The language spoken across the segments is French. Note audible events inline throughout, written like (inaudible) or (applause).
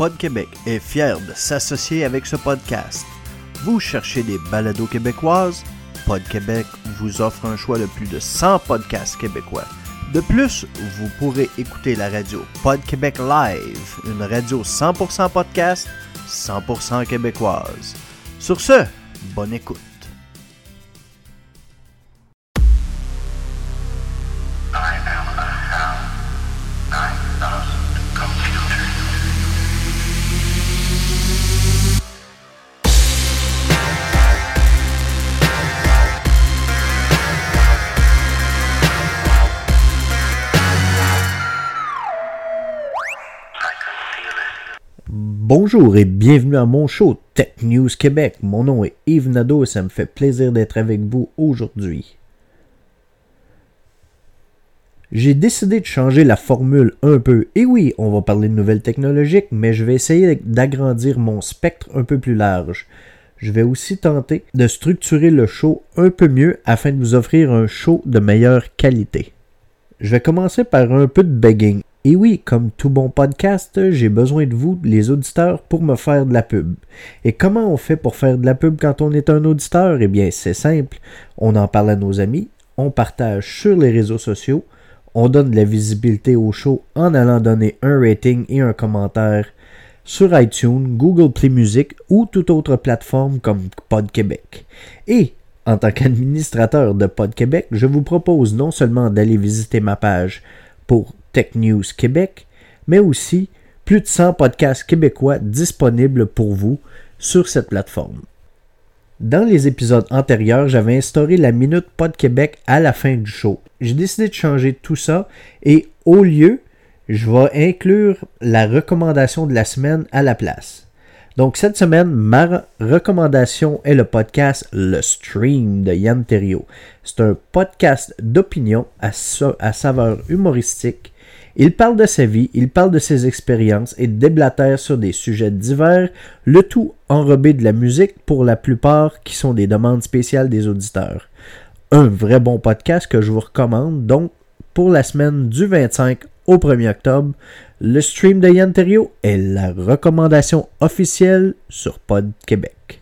Pod Québec est fier de s'associer avec ce podcast. Vous cherchez des balados québécoises? Pod Québec vous offre un choix de plus de 100 podcasts québécois. De plus, vous pourrez écouter la radio Pod Québec Live, une radio 100% podcast, 100% québécoise. Sur ce, bonne écoute. Bonjour et bienvenue à mon show Tech News Québec. Mon nom est Yves Nadeau et ça me fait plaisir d'être avec vous aujourd'hui. J'ai décidé de changer la formule un peu. Et oui, on va parler de nouvelles technologiques, mais je vais essayer d'agrandir mon spectre un peu plus large. Je vais aussi tenter de structurer le show un peu mieux afin de vous offrir un show de meilleure qualité. Je vais commencer par un peu de begging. Et oui, comme tout bon podcast, j'ai besoin de vous, les auditeurs, pour me faire de la pub. Et comment on fait pour faire de la pub quand on est un auditeur? Eh bien, c'est simple. On en parle à nos amis, on partage sur les réseaux sociaux, on donne de la visibilité au show en allant donner un rating et un commentaire sur iTunes, Google Play Music ou toute autre plateforme comme Pod Québec. Et en tant qu'administrateur de Pod Québec, je vous propose non seulement d'aller visiter ma page pour Tech News Québec, mais aussi plus de 100 podcasts québécois disponibles pour vous sur cette plateforme. Dans les épisodes antérieurs, j'avais instauré la Minute Pod Québec à la fin du show. J'ai décidé de changer tout ça et au lieu, je vais inclure la recommandation de la semaine à la place. Donc cette semaine, ma recommandation est le podcast Le Stream de Yann Terrio. C'est un podcast d'opinion à, à saveur humoristique il parle de sa vie, il parle de ses expériences et déblatère sur des sujets divers, le tout enrobé de la musique pour la plupart qui sont des demandes spéciales des auditeurs. Un vrai bon podcast que je vous recommande donc pour la semaine du 25 au 1er octobre. Le stream de Yann Terrio est la recommandation officielle sur Pod Québec.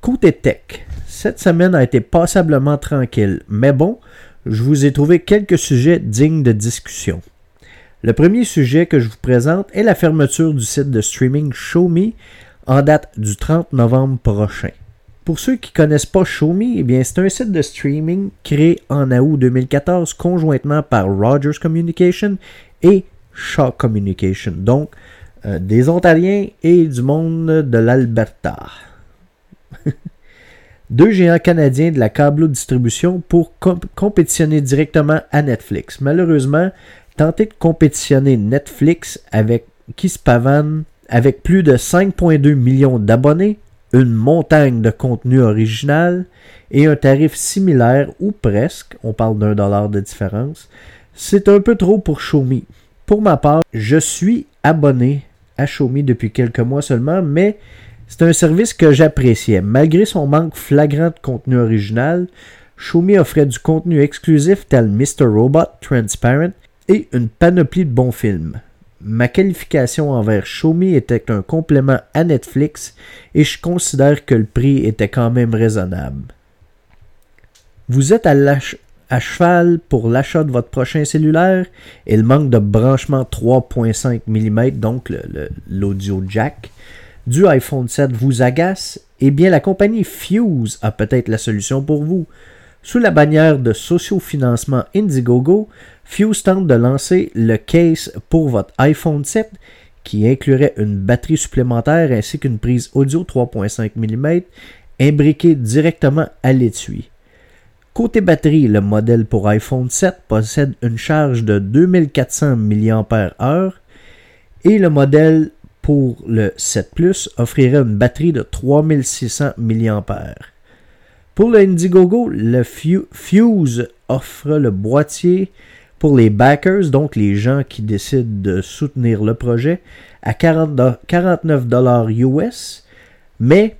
Côté tech, cette semaine a été passablement tranquille, mais bon, je vous ai trouvé quelques sujets dignes de discussion. Le premier sujet que je vous présente est la fermeture du site de streaming ShowMe en date du 30 novembre prochain. Pour ceux qui ne connaissent pas ShowMe, eh bien c'est un site de streaming créé en août 2014 conjointement par Rogers Communication et Shaw Communication, donc euh, des Ontariens et du monde de l'Alberta. (laughs) Deux géants canadiens de la câble distribution pour compétitionner directement à Netflix. Malheureusement, tenter de compétitionner Netflix avec qui se pavane avec plus de 5,2 millions d'abonnés, une montagne de contenu original et un tarif similaire ou presque, on parle d'un dollar de différence, c'est un peu trop pour Xiaomi. Pour ma part, je suis abonné à Xiaomi depuis quelques mois seulement, mais c'est un service que j'appréciais. Malgré son manque flagrant de contenu original, Xiaomi offrait du contenu exclusif tel Mr. Robot Transparent et une panoplie de bons films. Ma qualification envers Xiaomi était un complément à Netflix et je considère que le prix était quand même raisonnable. Vous êtes à, cheval pour l'achat de votre prochain cellulaire et le manque de branchement 3.5 mm, donc l'audio jack, du iPhone 7 vous agace, eh bien la compagnie Fuse a peut-être la solution pour vous. Sous la bannière de sociofinancement Indiegogo, Fuse tente de lancer le case pour votre iPhone 7 qui inclurait une batterie supplémentaire ainsi qu'une prise audio 3.5 mm imbriquée directement à l'étui. Côté batterie, le modèle pour iPhone 7 possède une charge de 2400 mAh et le modèle pour le 7 Plus offrirait une batterie de 3600 mAh. Pour le Indiegogo, le Fuse offre le boîtier pour les backers, donc les gens qui décident de soutenir le projet, à 49 US, mais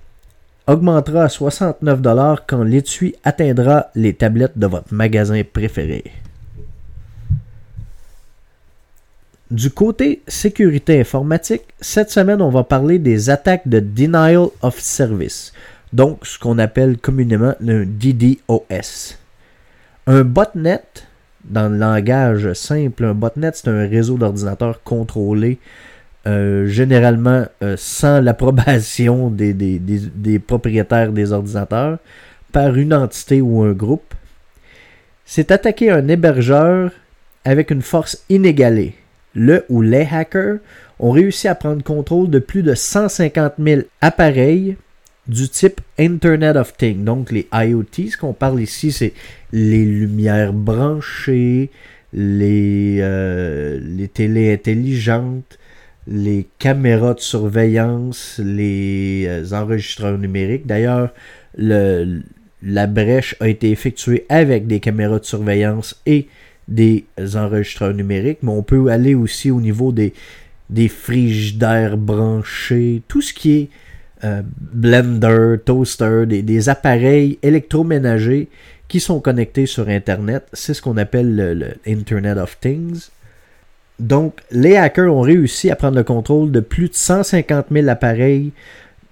augmentera à 69 quand l'étui atteindra les tablettes de votre magasin préféré. Du côté sécurité informatique, cette semaine, on va parler des attaques de denial of service, donc ce qu'on appelle communément le DDoS. Un botnet, dans le langage simple, un botnet, c'est un réseau d'ordinateurs contrôlé euh, généralement euh, sans (laughs) l'approbation des, des, propriétaires des ordinateurs par une entité ou un groupe. C'est attaquer un hébergeur avec une force inégalée le ou les hackers ont réussi à prendre contrôle de plus de 150 000 appareils du type Internet of Things, donc les IoT. Ce qu'on parle ici, c'est les lumières branchées, les, euh, les télés intelligentes, les caméras de surveillance, les euh, enregistreurs numériques. D'ailleurs, la brèche a été effectuée avec des caméras de surveillance et des enregistreurs numériques, mais on peut aller aussi au niveau des, des frigidaires branchés, tout ce qui est euh, blender, toaster, des, appareils électroménagers qui sont connectés sur Internet. C'est ce qu'on appelle le, Internet of Things. Donc, les hackers ont réussi à prendre le contrôle de plus de 150 000 appareils,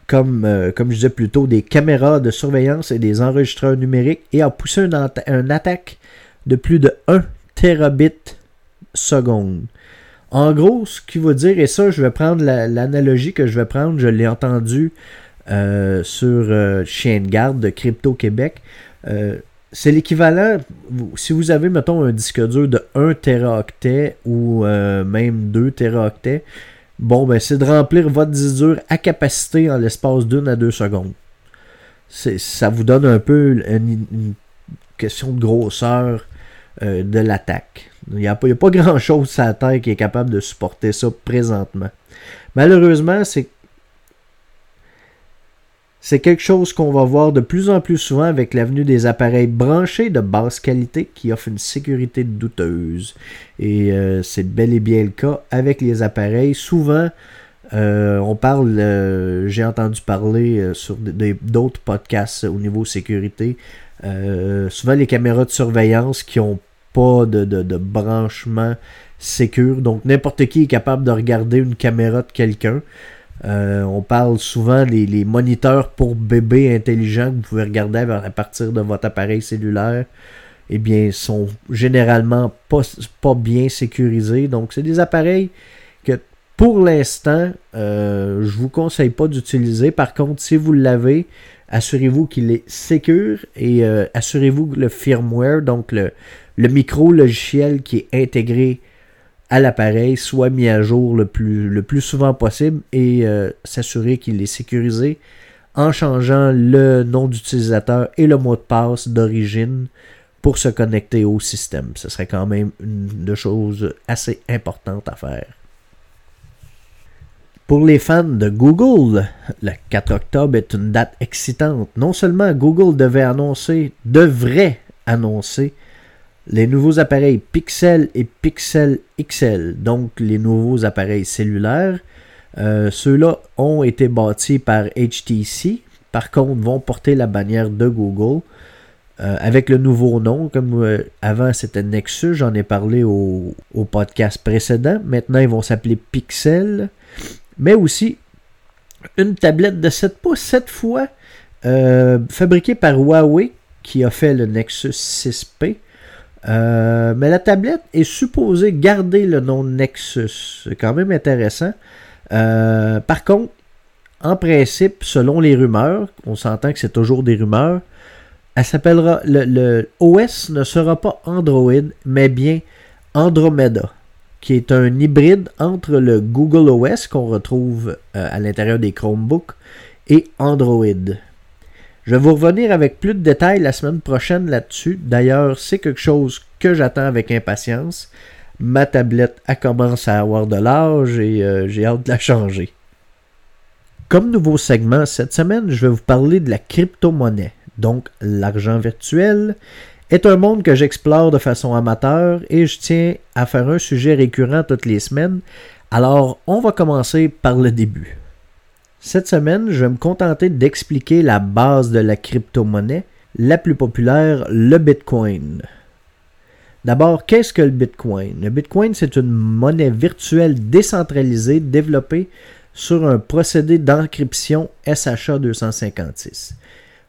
comme, euh, comme je disais plus tôt, des caméras de surveillance et des enregistreurs numériques, et à pousser une, une attaque de plus de 1 terabits seconde. En gros, ce qu'il va dire, et ça, je vais prendre l'analogie que je vais prendre, je l'ai entendu euh, sur euh, Chien de garde de Crypto Québec. Euh, c'est l'équivalent, si vous avez, mettons, un disque dur de 1 teraoctet ou même 2 teraoctets, bon, ben, c'est de remplir votre disque dur à capacité en l'espace d'une à deux secondes. Ça vous donne un peu une question de grosseur euh, de l'attaque. Il n'y a, pas, pas (laughs) grand-chose sur la Terre qui est capable de supporter ça présentement. Malheureusement, c'est c'est quelque chose qu'on va voir de plus en plus souvent avec l'avenue des appareils branchés de basse qualité qui offrent une sécurité douteuse. Et euh, c'est bel et bien le cas avec les appareils. Souvent, euh, on parle, j'ai entendu parler sur d'autres podcasts au niveau sécurité. souvent les caméras de surveillance qui ont pas de, de, branchement sécure. Donc n'importe qui est capable de regarder une caméra de quelqu'un. Euh, on parle souvent des les moniteurs pour bébés intelligents que vous pouvez regarder à partir de votre appareil cellulaire. Eh bien, sont généralement pas, pas bien sécurisés. Donc, c'est des appareils que pour l'instant, euh, je vous conseille pas d'utiliser. Par contre, si vous l'avez, assurez-vous qu'il est sécur et euh, assurez-vous que le firmware, donc le, le micro-logiciel qui est intégré à l'appareil soit mis à jour le plus, souvent possible et euh, s'assurer qu'il est sécurisé en changeant le nom d'utilisateur et le mot de passe d'origine pour se connecter au système. Ce serait quand même une chose assez importante à faire. Pour les fans de Google, le 4 octobre est une date excitante. Non seulement Google devait annoncer, devrait annoncer les nouveaux appareils Pixel et Pixel XL, donc les nouveaux appareils cellulaires, euh, ceux-là ont été bâtis par HTC, par contre vont porter la bannière de Google. Euh, avec le nouveau nom, comme euh, avant c'était Nexus, j'en ai parlé au, podcast précédent. Maintenant ils vont s'appeler Pixel. Mais aussi une tablette de 7 pouces, cette fois fabriquée par Huawei, qui a fait le Nexus 6P. Euh, mais la tablette est supposée garder le nom Nexus. C'est quand même intéressant. Euh, par contre, en principe, selon les rumeurs, on s'entend que c'est toujours des rumeurs, elle s'appellera. Le, OS ne sera pas Android, mais bien Andromeda, qui est un hybride entre le Google OS qu'on retrouve euh, à l'intérieur des Chromebooks et Android. Je vais vous revenir avec plus de détails la semaine prochaine là-dessus. D'ailleurs, c'est quelque chose que j'attends avec impatience. Ma tablette a commencé à avoir de l'âge et euh, j'ai hâte de la changer. Comme nouveau segment, cette semaine, je vais vous parler de la crypto-monnaie. Donc, l'argent virtuel est un monde que j'explore de façon amateur et je tiens à faire un sujet récurrent toutes les semaines. Alors, on va commencer par le début. Cette semaine, je vais me contenter d'expliquer la base de la crypto-monnaie, la plus populaire, le Bitcoin. D'abord, qu'est-ce que le Bitcoin? Le Bitcoin, c'est une monnaie virtuelle décentralisée développée sur un procédé d'encryption SHA 256.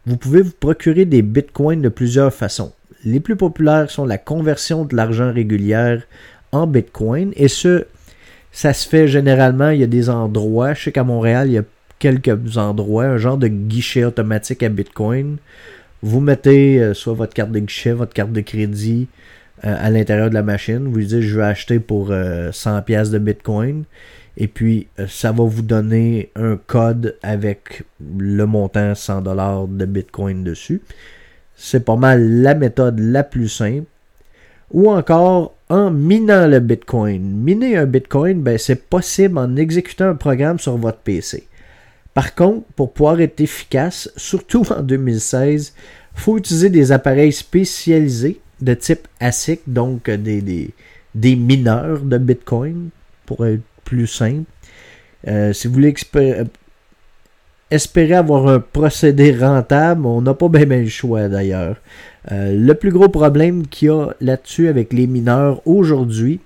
Vous pouvez vous procurer des bitcoins de plusieurs façons. Les plus populaires sont la conversion de l'argent régulière en bitcoin et ce, ça se fait généralement, il y a des endroits, je sais qu'à Montréal, il y a quelques endroits, un genre de guichet automatique à bitcoin. Vous mettez euh, soit votre carte de guichet, votre carte de crédit, euh, à l'intérieur de la machine. Vous dites je vais acheter pour 100 euh, pièces de Bitcoin. Et puis, ça va vous donner un code avec le montant 100 dollars de Bitcoin dessus. C'est pas mal la méthode la plus simple. Ou encore en minant le Bitcoin. Miner un Bitcoin, ben, c'est possible en exécutant un programme sur votre PC. Par contre, pour pouvoir être efficace, surtout en 2016, il faut utiliser des appareils spécialisés de type ASIC, donc des, des, mineurs de Bitcoin, pour être plus simple. Euh, si vous voulez espérer avoir un procédé rentable, on n'a pas bien, le choix d'ailleurs. le plus gros problème qu'il y a là-dessus avec les mineurs aujourd'hui,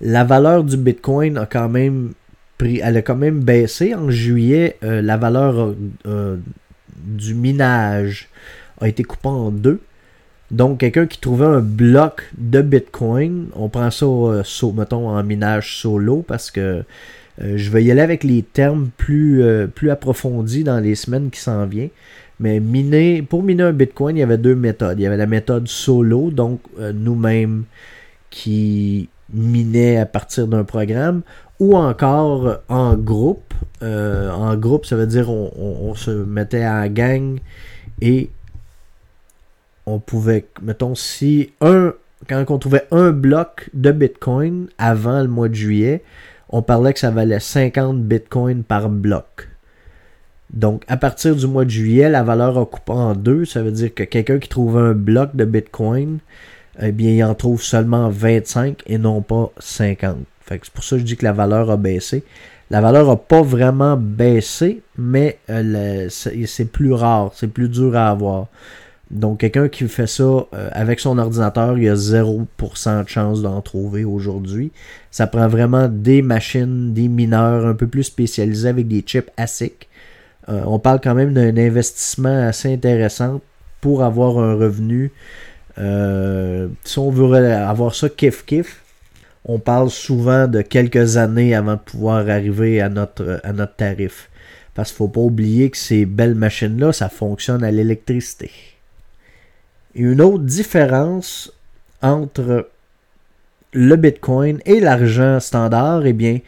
la valeur du Bitcoin a quand même baissé en juillet. la valeur du minage a été coupée en deux. Donc, quelqu'un qui trouvait un bloc de Bitcoin, on prend ça, euh, mettons, en minage solo parce que euh, je vais y aller avec les termes plus, euh, plus approfondis dans les semaines qui s'en viennent. Mais miner, pour miner un Bitcoin, il y avait deux méthodes. Il y avait la méthode solo, donc nous-mêmes qui minaient à partir d'un programme, ou encore en groupe. en groupe, ça veut dire on se mettait en gang et on pouvait, mettons, si un, quand on trouvait un bloc de Bitcoin avant le mois de juillet, on parlait que ça valait 50 Bitcoin par bloc. Donc, à partir du mois de juillet, la valeur a coupé en deux. Ça veut dire que quelqu'un qui trouve un bloc de Bitcoin, eh bien, il en trouve seulement 25 et non pas 50. c'est pour ça que je dis que la valeur a baissé. La valeur n'a pas vraiment baissé, mais euh, c'est plus rare, c'est plus dur à avoir. Donc, quelqu'un qui fait ça euh, avec son ordinateur, il y a 0% de chance d'en trouver aujourd'hui. Ça prend vraiment des machines, des mineurs un peu plus spécialisés avec des chips ASIC. Euh, on parle quand même d'un investissement assez intéressant pour avoir un revenu. Euh, si on veut avoir ça kiff-kiff, on parle souvent de quelques années avant de pouvoir arriver à notre, à notre tarif. Parce qu'il ne faut pas oublier que ces belles machines-là, ça fonctionne à l'électricité une autre différence entre le Bitcoin et l'argent standard, eh bien,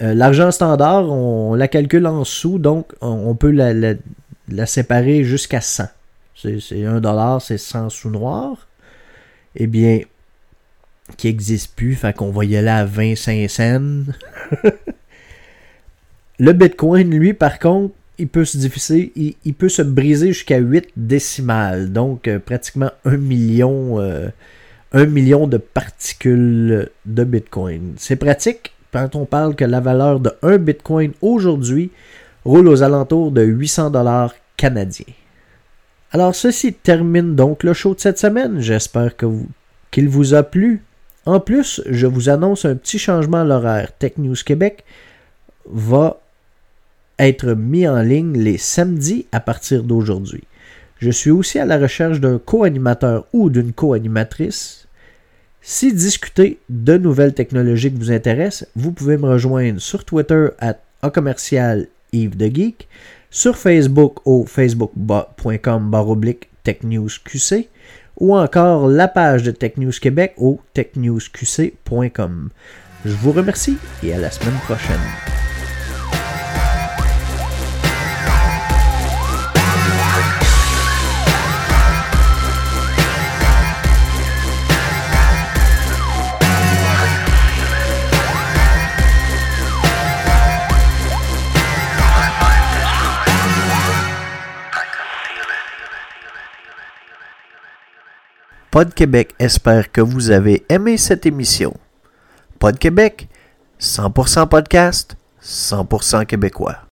euh, l'argent standard, on, la calcule en sous, donc on, peut la, séparer jusqu'à 100. C'est 1 dollar, c'est 100 sous noirs. Eh bien, qui n'existe plus, fait qu'on va y aller à 25 cents. (laughs) le Bitcoin, lui, par contre, il peut se diffuser, il, peut se briser jusqu'à 8 décimales, donc euh, pratiquement 1 million, euh, million de particules de Bitcoin. C'est pratique quand on parle que la valeur de 1 Bitcoin aujourd'hui roule aux alentours de 800 dollars canadiens. Alors ceci termine donc le show de cette semaine. J'espère qu'il vous a plu. En plus, je vous annonce un petit changement à l'horaire. Tech News Québec va être mis en ligne les samedis à partir d'aujourd'hui. Je suis aussi à la recherche d'un co-animateur ou d'une co-animatrice. Si discuter de nouvelles technologies vous intéresse, vous pouvez me rejoindre sur Twitter à commercial Yves de Geek, sur Facebook au facebook.com baroblique technewsqc ou encore la page de Tech News Québec au technewsqc.com. Je vous remercie et à la semaine prochaine. Pod Québec espère que vous avez aimé cette émission. Pod Québec, 100% podcast, 100% québécois.